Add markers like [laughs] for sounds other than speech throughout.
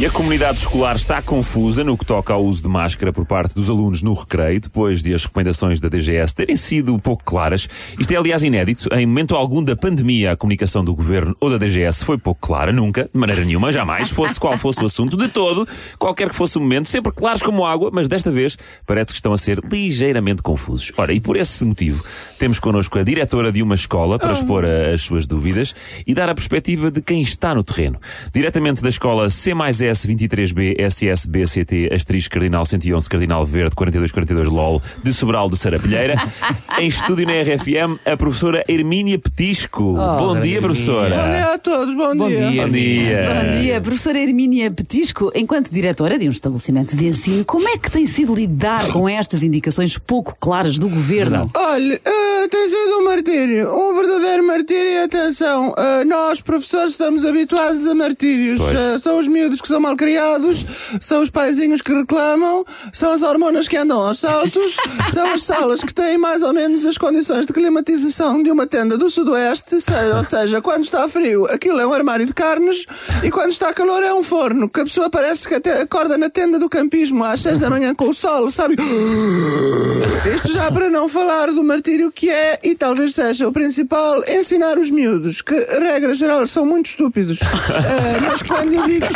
E a comunidade escolar está confusa no que toca ao uso de máscara por parte dos alunos no recreio, depois de as recomendações da DGS terem sido pouco claras. Isto é, aliás, inédito. Em momento algum da pandemia, a comunicação do governo ou da DGS foi pouco clara, nunca, de maneira nenhuma, jamais, fosse qual fosse o assunto, de todo, qualquer que fosse o momento, sempre claros como água, mas desta vez parece que estão a ser ligeiramente confusos. Ora, e por esse motivo, temos connosco a diretora de uma escola para expor a- as suas dúvidas e dar a perspectiva de quem está no terreno. Diretamente da escola C mais S 23B SS BCT asterisco Cardinal 111 Cardinal Verde 4242 LOL de Sobral de Sarapilheira, [laughs] em estúdio na RFM, a professora Hermínia Petisco. Bom dia, professora. Bom dia a todos, bom, Bom dia. dia. Bom dia. Bom dia, professora Hermínia Petisco. Enquanto diretora de um estabelecimento de ensino, como é que tem sido lidar com estas indicações pouco claras do governo? Olha, ah, tem sido um martírio, um verdadeiro martírio e atenção, ah, nós professores estamos habituados a martírios. Ah, são os miúdos que são mal criados, são os paizinhos que reclamam, são as hormonas que andam aos saltos, [laughs] são as salas que têm mais ou menos as condições de climatização de uma tenda do sudoeste, ou seja, quando está frio aquilo é um armário de carnes e quando está calor é um forno, que a pessoa parece que até acorda na tenda do campismo às seis da manhã com o sol, sabe? [laughs] Isto já para não falar do martírio que é, e talvez seja o principal, ensinar os miúdos, que, regra geral, são muito estúpidos. [laughs] Eh, mas quando eu digo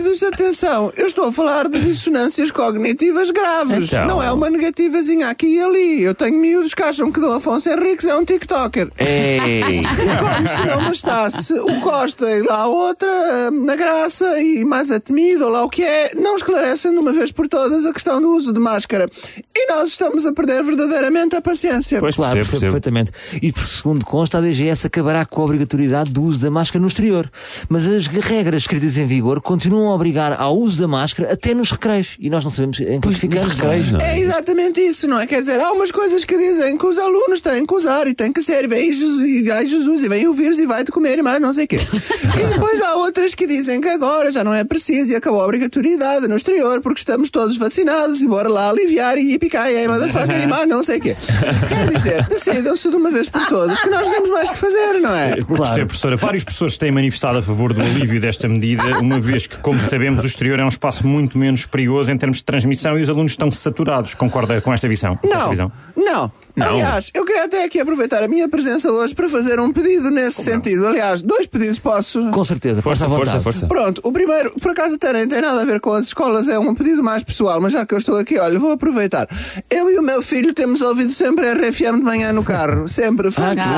estúpidos, atenção, eu estou a falar de dissonâncias cognitivas graves. Então. Não é uma negativazinha aqui e ali. Eu tenho miúdos que acham que Dom Afonso Henriques é um TikToker. Ei! Como se não bastasse o Costa e lá a outra, eh, na graça e mais a temido, ou lá o que é, não esclarecem de uma vez por todas a questão do uso de máscara. E nós estamos a perder verdadeiramente a paciência. Pois Claro, percebo, percebo percebo. perfeitamente. E por segundo consta, a DGS acabará com a obrigatoriedade do uso da máscara no exterior. Mas as regras escritas em vigor continuam a obrigar ao uso da máscara até nos recreios. E nós não sabemos em que ficamos. recreios, não É exatamente isso, não é? Quer dizer, há umas coisas que dizem que os alunos têm que usar e têm que ser, e vem Jesus, e ai Jesus, e vem o vírus e vai-te comer e mais não sei o quê. [laughs] e depois há outras que dizem que agora já não é preciso e acabou a obrigatoriedade no exterior porque estamos todos vacinados e bora lá aliviar e picar e aí motherfucker e mais não sei o quê. [laughs] Quer dizer, decidam-se de uma vez por todas que nós temos mais que fazer, não é? Por ser professora, vários professores têm manifestado a favor do alívio desta medida, uma vez que, como sabemos, o exterior é um espaço muito menos perigoso em termos de transmissão e os alunos estão saturados. Concorda com esta visão? Com esta Não, visão? não. Aliás, eu queria até aqui aproveitar a minha presença hoje para fazer um pedido nesse sentido. Aliás, dois pedidos posso. Com certeza, Força, força, força. Pronto, o primeiro, por acaso até nem tem nada a ver com as escolas, é um pedido mais pessoal, mas já que eu estou aqui, olha, vou aproveitar. Eu e o meu filho temos ouvido sempre a RFM de manhã no carro, sempre. Fantástico,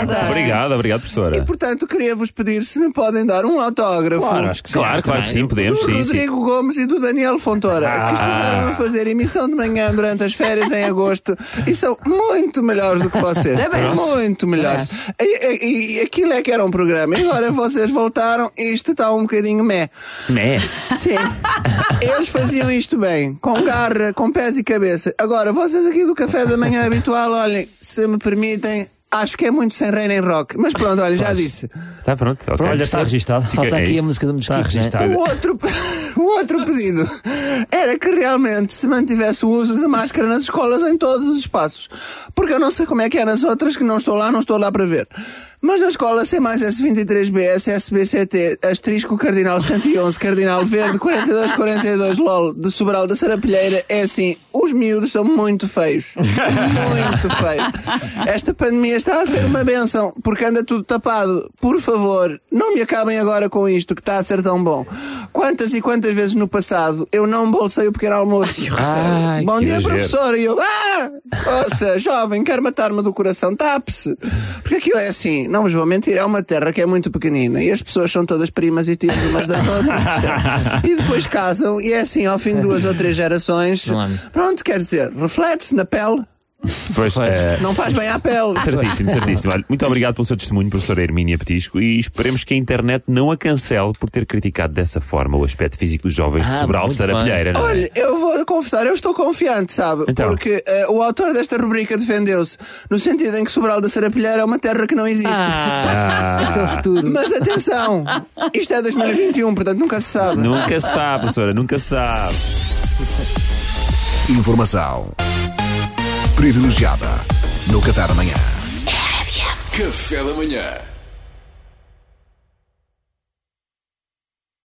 fantástico. Obrigado, obrigado, professora. E portanto, queria-vos pedir se me podem dar um autógrafo. Claro, acho que sim. Claro, claro que sim, podemos, do sim, sim. Rodrigo Gomes e do Daniel Fontoura, que estiveram a fazer emissão de manhã durante as férias em agosto e são muito melhores do que vocês. Parabéns. Muito melhores. E, e- e aquilo é que era um programa. E agora vocês voltaram e isto está um bocadinho meh. Né? Sim. Eles faziam isto bem, com garra, com pés e cabeça. Agora, vocês aqui do café da manhã habitual, olhem, se me permitem. Acho que é muito sem reino em rock. Mas pronto, olha, já disse. Está pronto, ok. Olha, está registado. Falta é aqui isso. a música do Mosquito. Está não é? registado. O outro, [laughs] o outro pedido era que realmente se mantivesse o uso de máscara nas escolas em todos os espaços. Porque eu não sei como é que é nas outras, que não estou lá, não estou lá para ver. Mas na escola C mais S23B, SSBCT, asterisco Cardinal 111, Cardinal Verde 4242 LOL de Sobral da Sarapilheira, é assim, os miúdos são muito feios. Muito feios. Esta pandemia está a ser uma benção, porque anda tudo tapado. Por favor, não me acabem agora com isto, que está a ser tão bom. Quantas e quantas vezes no passado eu não bolsei o pequeno almoço? Ai, Bom que dia, exagero. professor. E eu, ah! Ouça, jovem, quer matar-me do coração, tape-se. Porque aquilo é assim, não vos vou mentir, é uma terra que é muito pequenina e as pessoas são todas primas e tias umas das outras. e depois casam e é assim, ao fim de duas ou três gerações, pronto, quer dizer, reflete-se na pele. Pois, eh, Não faz bem à pele. Certíssimo, certíssimo. Olha, muito obrigado pelo seu testemunho, professora Hermínia Petisco, e esperemos que a internet não a cancele por ter criticado dessa forma o aspecto físico dos jovens de Ah, Sobral de Sarapilheira. não é? Olha, eu vou confessar, eu estou confiante, sabe? Então. Porque eh, o autor desta rubrica defendeu-se no sentido em que Sobral da Sarapilheira é uma terra que não existe. Ah, este é o futuro. Mas atenção, isto é 2021, portanto nunca se sabe. Nunca se sabe, professora, nunca se sabe. Informação privilegiada no Café da Manhã. Café da manhã.